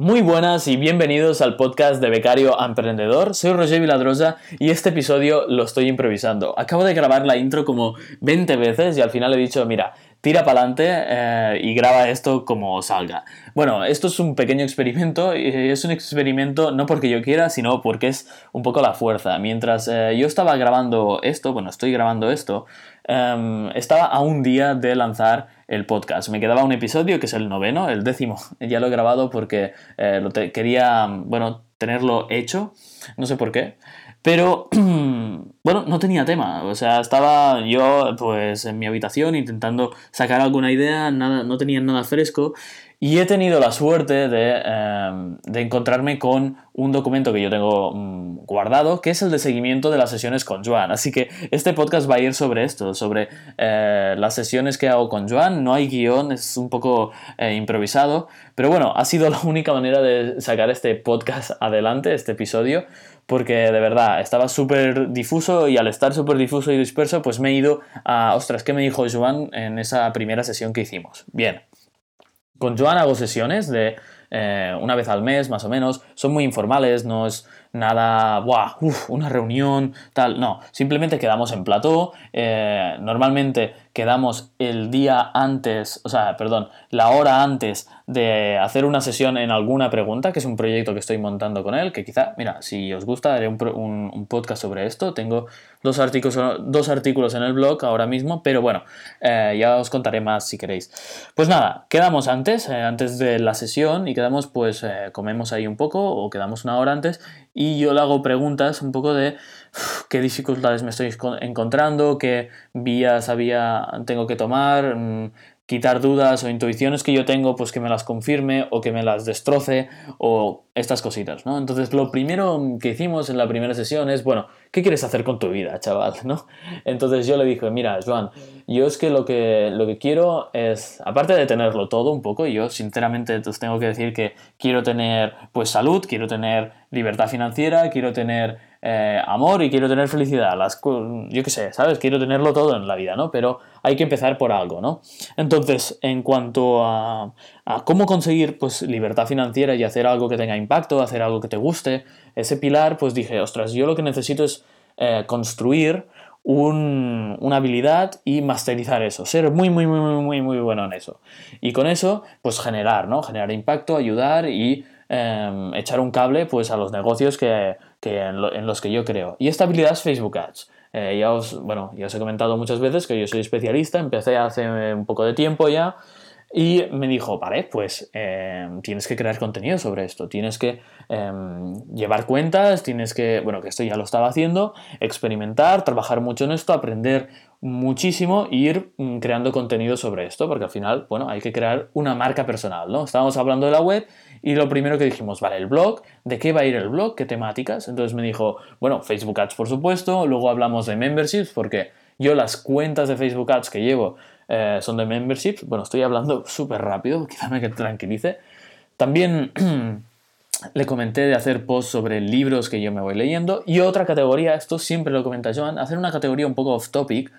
Muy buenas y bienvenidos al podcast de Becario Emprendedor. Soy Roger Viladrosa y este episodio lo estoy improvisando. Acabo de grabar la intro como 20 veces y al final he dicho, mira, tira para adelante eh, y graba esto como salga. Bueno, esto es un pequeño experimento y es un experimento no porque yo quiera, sino porque es un poco la fuerza. Mientras eh, yo estaba grabando esto, bueno, estoy grabando esto, em, estaba a un día de lanzar el podcast. Me quedaba un episodio que es el noveno, el décimo. Ya lo he grabado porque eh, quería, bueno, tenerlo hecho. No sé por qué. Pero, bueno, no tenía tema. O sea, estaba yo pues en mi habitación intentando sacar alguna idea, nada, no tenía nada fresco. Y he tenido la suerte em, de, encontrarme con un documento que yo tengo mm, guardado, que es el de seguimiento de las sesiones con Joan. Así que este podcast va a ir sobre esto, sobre eh, las sesiones que hago con Joan. No hay guion, es un poco eh, improvisado. Pero bueno, ha sido la única manera de sacar este podcast adelante, este episodio, porque de verdad estaba súper difuso y al estar súper difuso y disperso, pues me he ido a, ostras, ¿qué me dijo Joan en esa primera sesión que hicimos? Bien. Con Joan hago sesiones de eh, una vez al mes, más o menos. Son muy informales, no es nada, ¡buah! una reunión, tal. No, simplemente quedamos en plató. Eh, normalmente quedamos el día antes, o sea, perdón, la hora antes de hacer una sesión en alguna pregunta, que es un proyecto que estoy montando con él, que quizá, mira, si os gusta, haré un, podcast sobre esto. Tengo dos artículos, dos artículos en el blog ahora mismo, pero bueno, eh, ya os contaré más si queréis. Pues nada, quedamos antes, antes de la sesión y quedamos, pues, comemos ahí un poco o quedamos una hora antes y yo le hago preguntas un poco de qué dificultades me estoy encontrando, qué vías había, tengo que tomar, mm, quitar dudas o intuiciones que yo tengo, pues que me las confirme o que me las destroce o estas cositas, ¿no? Entonces lo primero que hicimos en la primera sesión es, bueno, ¿qué quieres hacer con tu vida, chaval? ¿no? Entonces yo le dije, mira, Joan, yo es que lo que, lo que quiero es, aparte de tenerlo todo un poco, yo sinceramente tengo que decir que quiero tener pues salud, quiero tener libertad financiera, quiero tener eh, amor y quiero tener felicidad. Las, yo qué sé, ¿sabes? Quiero tenerlo todo en la vida, ¿no? Pero hay que empezar por algo, ¿no? Entonces, en cuanto a, cómo conseguir pues, libertad financiera y hacer algo que tenga impacto, hacer algo que te guste, ese pilar, pues dije, ostras, yo lo que necesito es eh, construir una habilidad y masterizar eso, ser muy, muy, muy, muy, muy, muy bueno en eso. Y con eso, pues generar, ¿no? Generar impacto, ayudar y em, echar un cable pues, a los negocios que, en, los que yo creo. Y esta habilidad es Facebook Ads. Eh, ya, os, bueno, ya os he comentado muchas veces que yo soy especialista, empecé hace un poco de tiempo ya y me dijo, vale, pues em, tienes que crear contenido sobre esto, tienes que em, llevar cuentas, tienes que, bueno, que esto ya lo estaba haciendo, experimentar, trabajar mucho en esto, aprender muchísimo e ir mm, creando contenido sobre esto, porque al final, bueno, hay que crear una marca personal, ¿no? Estábamos hablando de la web y lo primero que dijimos, vale, el blog, ¿de qué va a ir el blog? ¿Qué temáticas? Entonces me dijo, bueno, Facebook Ads, por supuesto, luego hablamos de memberships, porque yo las cuentas de Facebook Ads que llevo eh, son de memberships. Bueno, estoy hablando súper rápido, quizá me tranquilice. También le comenté de hacer posts sobre libros que yo me voy leyendo. Y otra categoría, esto siempre lo comenta Joan, hacer una categoría un poco off topic.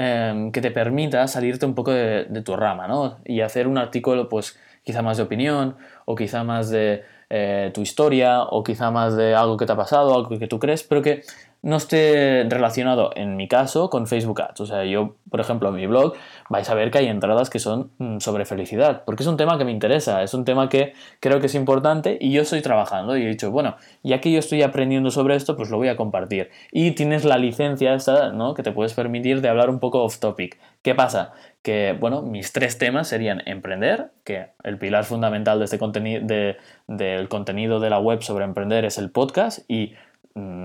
Em, que te permita salirte un poco de, tu rama, ¿no? Y hacer un artículo, pues, quizá más de opinión, o quizá más de eh, tu historia, o quizá más de algo que te ha pasado, algo que tú crees, pero que no esté relacionado, en mi caso, con Facebook Ads. O sea, yo, por ejemplo, en mi blog vais a ver que hay entradas que son mm, sobre felicidad, porque es un tema que me interesa, es un tema que creo que es importante y yo estoy trabajando y he dicho, bueno, ya que yo estoy aprendiendo sobre esto, pues lo voy a compartir. Y tienes la licencia esta, ¿no? Que te puedes permitir de hablar un poco off topic. ¿Qué pasa? Que, bueno, mis tres temas serían emprender, que el pilar fundamental de este contenido, del contenido de la web sobre emprender es el podcast y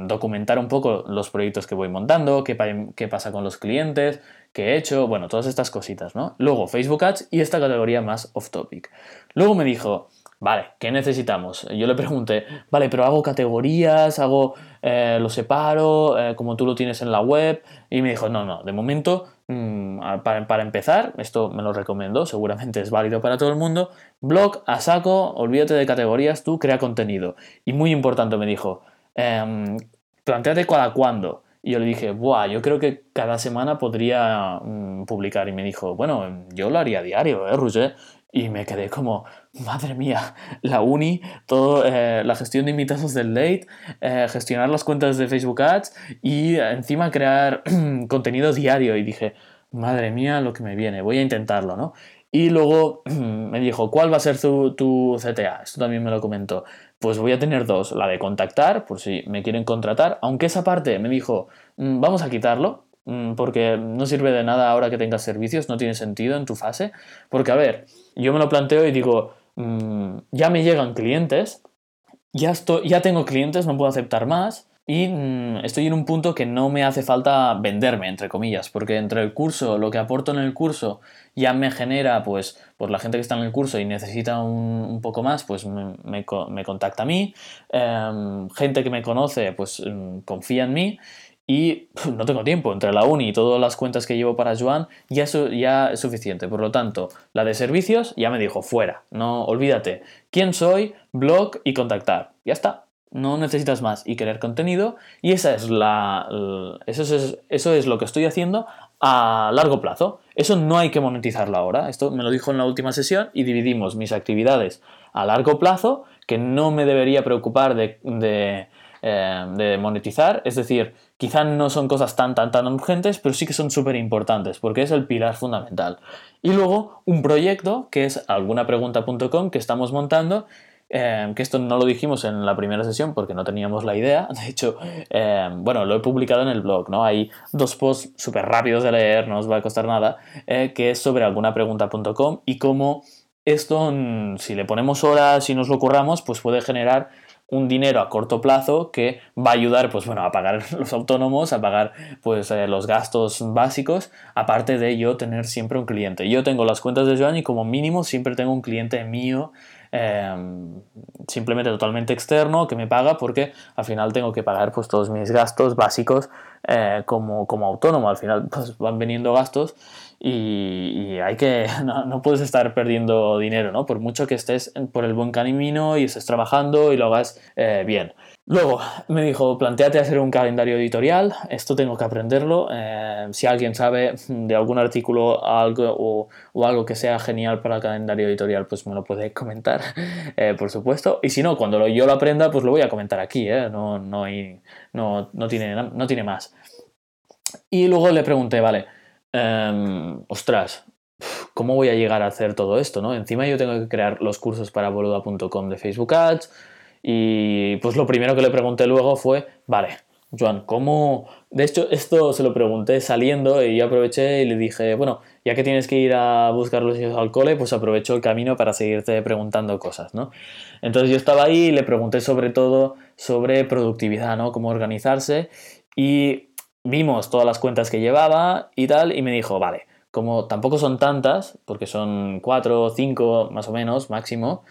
documentar un poco los proyectos que voy montando, qué, pasa con los clientes, qué he hecho, bueno, todas estas cositas, ¿no? Luego Facebook Ads y esta categoría más off topic. Luego me dijo, vale, ¿qué necesitamos? Yo le pregunté, vale, pero hago categorías, hago, eh, lo separo, eh, como tú lo tienes en la web, y me dijo, no, no, de momento, mm, para, para, empezar, esto me lo recomiendo, seguramente es válido para todo el mundo, blog a saco, olvídate de categorías, tú crea contenido. Y muy importante me dijo, eh, planteate cada cuándo. Y yo le dije, Buah, yo creo que cada semana podría mm, publicar. Y me dijo, bueno, yo lo haría diario, ¿eh, Roger? Y me quedé como, madre mía, la uni, todo, eh, la gestión de invitados del late, eh, gestionar las cuentas de Facebook Ads y encima crear contenido diario. Y dije, madre mía, lo que me viene, voy a intentarlo, ¿no? Y luego me dijo, ¿cuál va a ser tu, tu, CTA? Esto también me lo comentó. Pues voy a tener dos, la de contactar, por si me quieren contratar, aunque esa parte me dijo, mm, vamos a quitarlo, mm, porque no sirve de nada ahora que tengas servicios, no tiene sentido en tu fase, porque a ver, yo me lo planteo y digo, mm, ya me llegan clientes, ya, estoy, ya tengo clientes, no puedo aceptar más, y mm, estoy en un punto que no me hace falta venderme, entre comillas, porque entre el curso, lo que aporto en el curso ya me genera, pues, por la gente que está en el curso y necesita un, poco más, pues me, contacta a mí. Em, gente que me conoce, pues mm, confía en mí. Y no tengo tiempo, entre la uni y todas las cuentas que llevo para Joan, ya, ya es suficiente. Por lo tanto, la de servicios ya me dijo, fuera, no olvídate. ¿Quién soy? Blog y contactar. Ya está no necesitas más y querer contenido y esa es la, eso, es, eso es lo que estoy haciendo a largo plazo. Eso no hay que monetizarlo ahora. Esto me lo dijo en la última sesión y dividimos mis actividades a largo plazo que no me debería preocupar de, de, eh, monetizar. Es decir, quizá no son cosas tan, tan, tan urgentes, pero sí que son súper importantes porque es el pilar fundamental. Y luego un proyecto que es algunapregunta.com que estamos montando Em, que esto no lo dijimos en la primera sesión porque no teníamos la idea. De hecho, em, bueno, lo he publicado en el blog, ¿no? Hay dos posts súper rápidos de leer, no os va a costar nada, eh, que es sobre algunapregunta.com y cómo esto, mm, si le ponemos horas y nos lo curramos, pues puede generar un dinero a corto plazo que va a ayudar pues bueno a pagar los autónomos a pagar pues eh, los gastos básicos aparte de yo tener siempre un cliente yo tengo las cuentas de Joan y como mínimo siempre tengo un cliente mío Em, simplemente totalmente externo que me paga porque al final tengo que pagar pues todos mis gastos básicos eh, como, como autónomo. Al final pues van viniendo gastos y, hay que, no, puedes estar perdiendo dinero, ¿no? Por mucho que estés por el buen camino y estés trabajando y lo hagas eh, bien. Luego me dijo, planteate hacer un calendario editorial, esto tengo que aprenderlo, eh, si alguien sabe de algún artículo algo, o, algo que sea genial para el calendario editorial, pues me lo puede comentar, eh, por supuesto, y si no, cuando yo lo aprenda, pues lo voy a comentar aquí, no, no, no, no, tiene, no tiene más. Y luego le pregunté, vale, Em, ostras, ¿cómo voy a llegar a hacer todo esto? ¿no? Encima yo tengo que crear los cursos para boluda.com de Facebook Ads y pues lo primero que le pregunté luego fue, vale, Joan, ¿cómo...? De hecho, esto se lo pregunté saliendo y yo aproveché y le dije, bueno, ya que tienes que ir a buscar los hijos al cole, pues aprovecho el camino para seguirte preguntando cosas, ¿no? Entonces yo estaba ahí y le pregunté sobre todo sobre productividad, ¿no? Cómo organizarse y vimos todas las cuentas que llevaba y tal, y me dijo, vale, como tampoco son tantas, porque son cuatro o cinco más o menos máximo,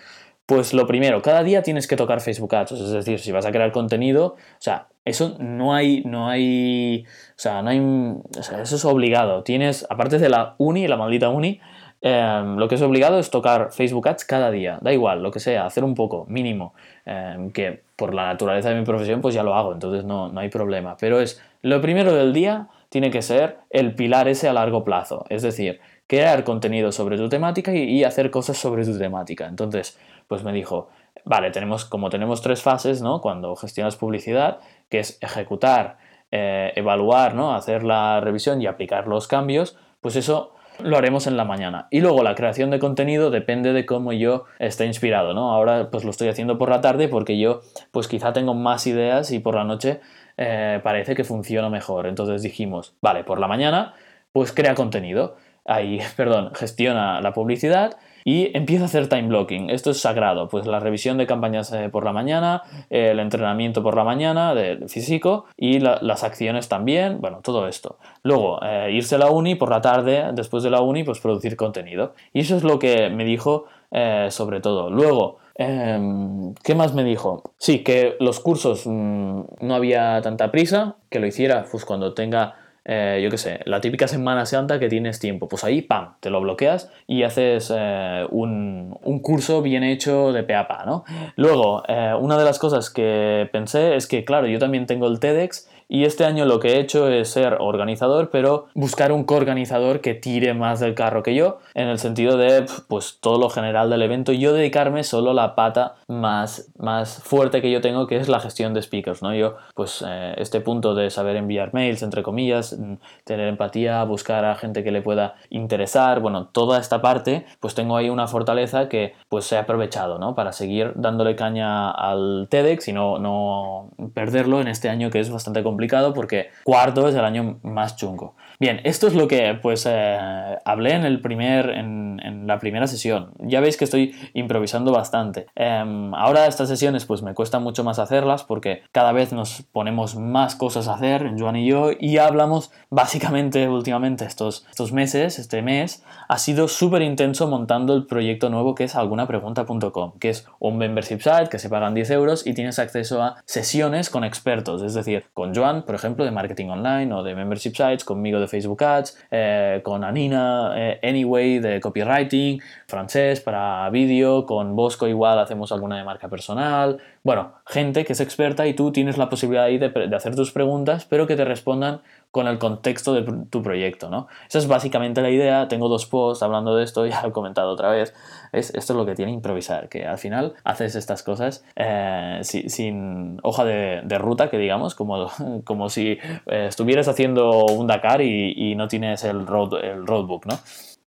pues lo primero, cada día tienes que tocar Facebook Ads, es decir, si vas a crear contenido, o sea, eso no hay, no hay, o sea, no hay, o sea, eso es obligado. Tienes, aparte de la uni, la maldita uni, Em, lo que es obligado es tocar Facebook Ads cada día, da igual, lo que sea, hacer un poco, mínimo, em, que por la naturaleza de mi profesión pues ya lo hago, entonces no, no hay problema, pero es lo primero del día tiene que ser el pilar ese a largo plazo, es decir, crear contenido sobre tu temática y, hacer cosas sobre tu temática. Entonces, pues me dijo, vale, tenemos, como tenemos tres fases, ¿no? Cuando gestionas publicidad, que es ejecutar, eh, evaluar, ¿no? Hacer la revisión y aplicar los cambios, pues eso lo haremos en la mañana. Y luego la creación de contenido depende de cómo yo esté inspirado, ¿no? Ahora pues lo estoy haciendo por la tarde porque yo pues quizá tengo más ideas y por la noche eh, parece que funciona mejor. Entonces dijimos, vale, por la mañana pues crea contenido. Ahí, perdón, gestiona la publicidad y empieza a hacer time blocking. Esto es sagrado, pues la revisión de campañas eh, por la mañana, el entrenamiento por la mañana de, físico y las acciones también, bueno, todo esto. Luego, eh, irse a la uni por la tarde, después de la uni, pues producir contenido. Y eso es lo que me dijo eh, sobre todo. Luego, em, ¿Qué más me dijo? Sí, que los cursos mm, no había tanta prisa, que lo hiciera pues, cuando tenga eh, yo qué sé, la típica Semana Santa que tienes tiempo, pues ahí, ¡pam!, te lo bloqueas y haces eh, un, curso bien hecho de pe a pa, ¿no? Luego, eh, una de las cosas que pensé es que, claro, yo también tengo el TEDx Y este año lo que he hecho es ser organizador, pero buscar un coorganizador que tire más del carro que yo, en el sentido de pues todo lo general del evento, yo dedicarme solo a la pata más, más fuerte que yo tengo, que es la gestión de speakers, ¿no? Yo, pues eh, este punto de saber enviar mails, entre comillas, mm, tener empatía, buscar a gente que le pueda interesar, bueno, toda esta parte, pues tengo ahí una fortaleza que pues he aprovechado, ¿no? Para seguir dándole caña al TEDx y no, no perderlo en este año que es bastante complicado porque cuarto es el año más chungo. Bien, esto es lo que pues eh, hablé en, el primer, en, la primera sesión. Ya veis que estoy improvisando bastante. Em, ahora estas sesiones pues me cuesta mucho más hacerlas porque cada vez nos ponemos más cosas a hacer, Joan y yo, y hablamos básicamente últimamente estos, estos meses, este mes, ha sido súper intenso montando el proyecto nuevo que es algunapregunta.com, que es un membership site que se pagan 10 euros y tienes acceso a sesiones con expertos, es decir, con Joan, por ejemplo, de marketing online o de membership sites, conmigo de Facebook Ads, eh, con Anina eh, Anyway de copywriting, francés para vídeo, con Bosco igual hacemos alguna de marca personal. Bueno, gente que es experta y tú tienes la posibilidad ahí de, de hacer tus preguntas, pero que te respondan con el contexto de tu proyecto, ¿no? Esa es básicamente la idea. Tengo dos posts hablando de esto, ya lo he comentado otra vez. Es, esto es lo que tiene improvisar, que al final haces estas cosas eh, sin, hoja de, ruta, que digamos, como, como si eh, estuvieras haciendo un Dakar y, no tienes el, road, el roadbook, ¿no?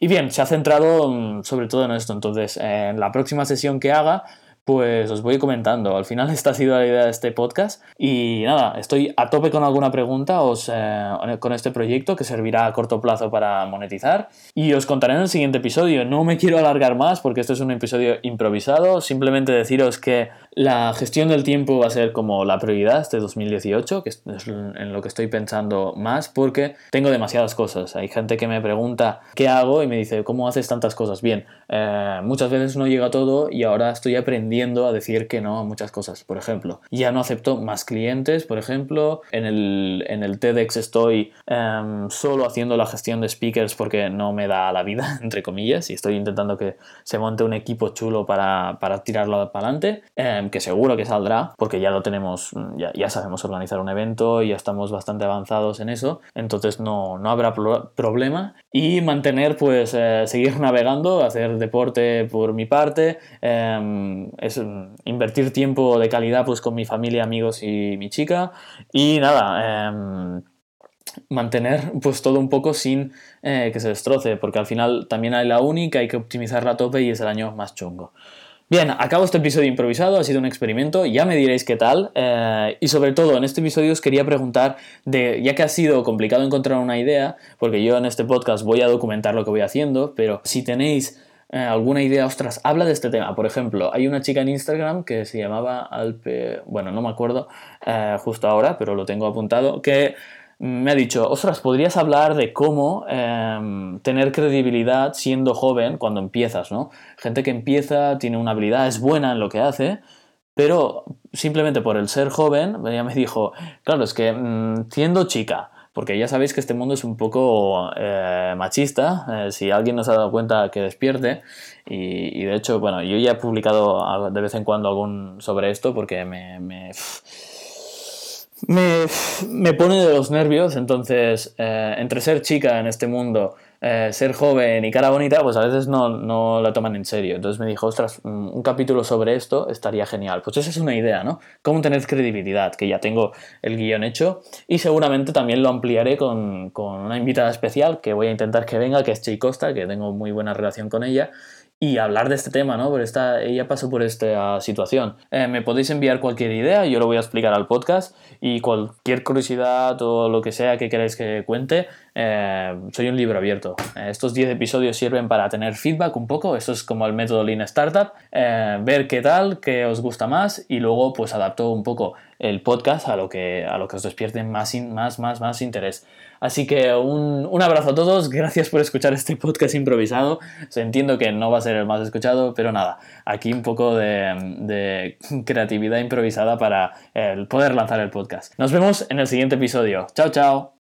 Y bien, se ha centrado mm, sobre todo en esto. Entonces, en la próxima sesión que haga, pues os voy comentando. Al final esta ha sido la idea de este podcast y nada, estoy a tope con alguna pregunta os, eh, con este proyecto que servirá a corto plazo para monetizar y os contaré en el siguiente episodio. No me quiero alargar más porque esto es un episodio improvisado, simplemente deciros que la gestión del tiempo va a ser como la prioridad este 2018, que es en lo que estoy pensando más porque tengo demasiadas cosas. Hay gente que me pregunta qué hago y me dice, ¿cómo haces tantas cosas? Bien, eh, muchas veces no llega todo y ahora estoy aprendiendo a decir que no a muchas cosas. Por ejemplo, ya no acepto más clientes, por ejemplo, en el, en el TEDx estoy em, solo haciendo la gestión de speakers porque no me da la vida, entre comillas, y estoy intentando que se monte un equipo chulo para, para tirarlo para adelante. Em, que seguro que saldrá, porque ya lo tenemos, ya, ya, sabemos organizar un evento ya estamos bastante avanzados en eso, entonces no, no habrá problema. Y mantener, pues, eh, seguir navegando, hacer deporte por mi parte, em, es invertir tiempo de calidad pues con mi familia, amigos y mi chica. Y nada, em, mantener pues todo un poco sin eh, que se destroce, porque al final también hay la única, hay que optimizarla a tope y es el año más chungo. Bien, acabo este episodio improvisado, ha sido un experimento, ya me diréis qué tal. Eh, y sobre todo, en este episodio os quería preguntar, de, ya que ha sido complicado encontrar una idea, porque yo en este podcast voy a documentar lo que voy haciendo, pero si tenéis eh, alguna idea, ostras, habla de este tema. Por ejemplo, hay una chica en Instagram que se llamaba Alpe, bueno, no me acuerdo eh, justo ahora, pero lo tengo apuntado, que me ha dicho, ostras, podrías hablar de cómo em, tener credibilidad siendo joven cuando empiezas, ¿no? Gente que empieza, tiene una habilidad, es buena en lo que hace, pero simplemente por el ser joven, ella me dijo, claro, es que mm, siendo chica, porque ya sabéis que este mundo es un poco eh, machista, eh, si alguien nos ha dado cuenta que despierte, y, de hecho, bueno, yo ya he publicado de vez en cuando algún sobre esto porque me me, me, pone de los nervios, entonces eh, entre ser chica en este mundo, eh, ser joven y cara bonita, pues a veces no, no la toman en serio. Entonces me dijo, ostras, mm, un capítulo sobre esto estaría genial. Pues esa es una idea, ¿no? Cómo tener credibilidad, que ya tengo el guion hecho y seguramente también lo ampliaré con, con una invitada especial que voy a intentar que venga, que es Chey Costa, que tengo muy buena relación con ella y hablar de este tema, ¿no? Porque esta, ella pasó por esta situación. Eh, me podéis enviar cualquier idea, yo lo voy a explicar al podcast y cualquier curiosidad o lo que sea que queráis que cuente, eh, soy un libro abierto. Eh, estos 10 episodios sirven para tener feedback un poco, esto es como el método Lean Startup, ver qué tal, qué os gusta más y luego pues adapto un poco el podcast a lo que, a lo que os despierte más, más, más, más interés. Así que un, un, abrazo a todos, gracias por escuchar este podcast improvisado. entiendo que no va a ser el más escuchado, pero nada, aquí un poco de, de creatividad improvisada para poder lanzar el podcast. Nos vemos en el siguiente episodio. Chao, chao.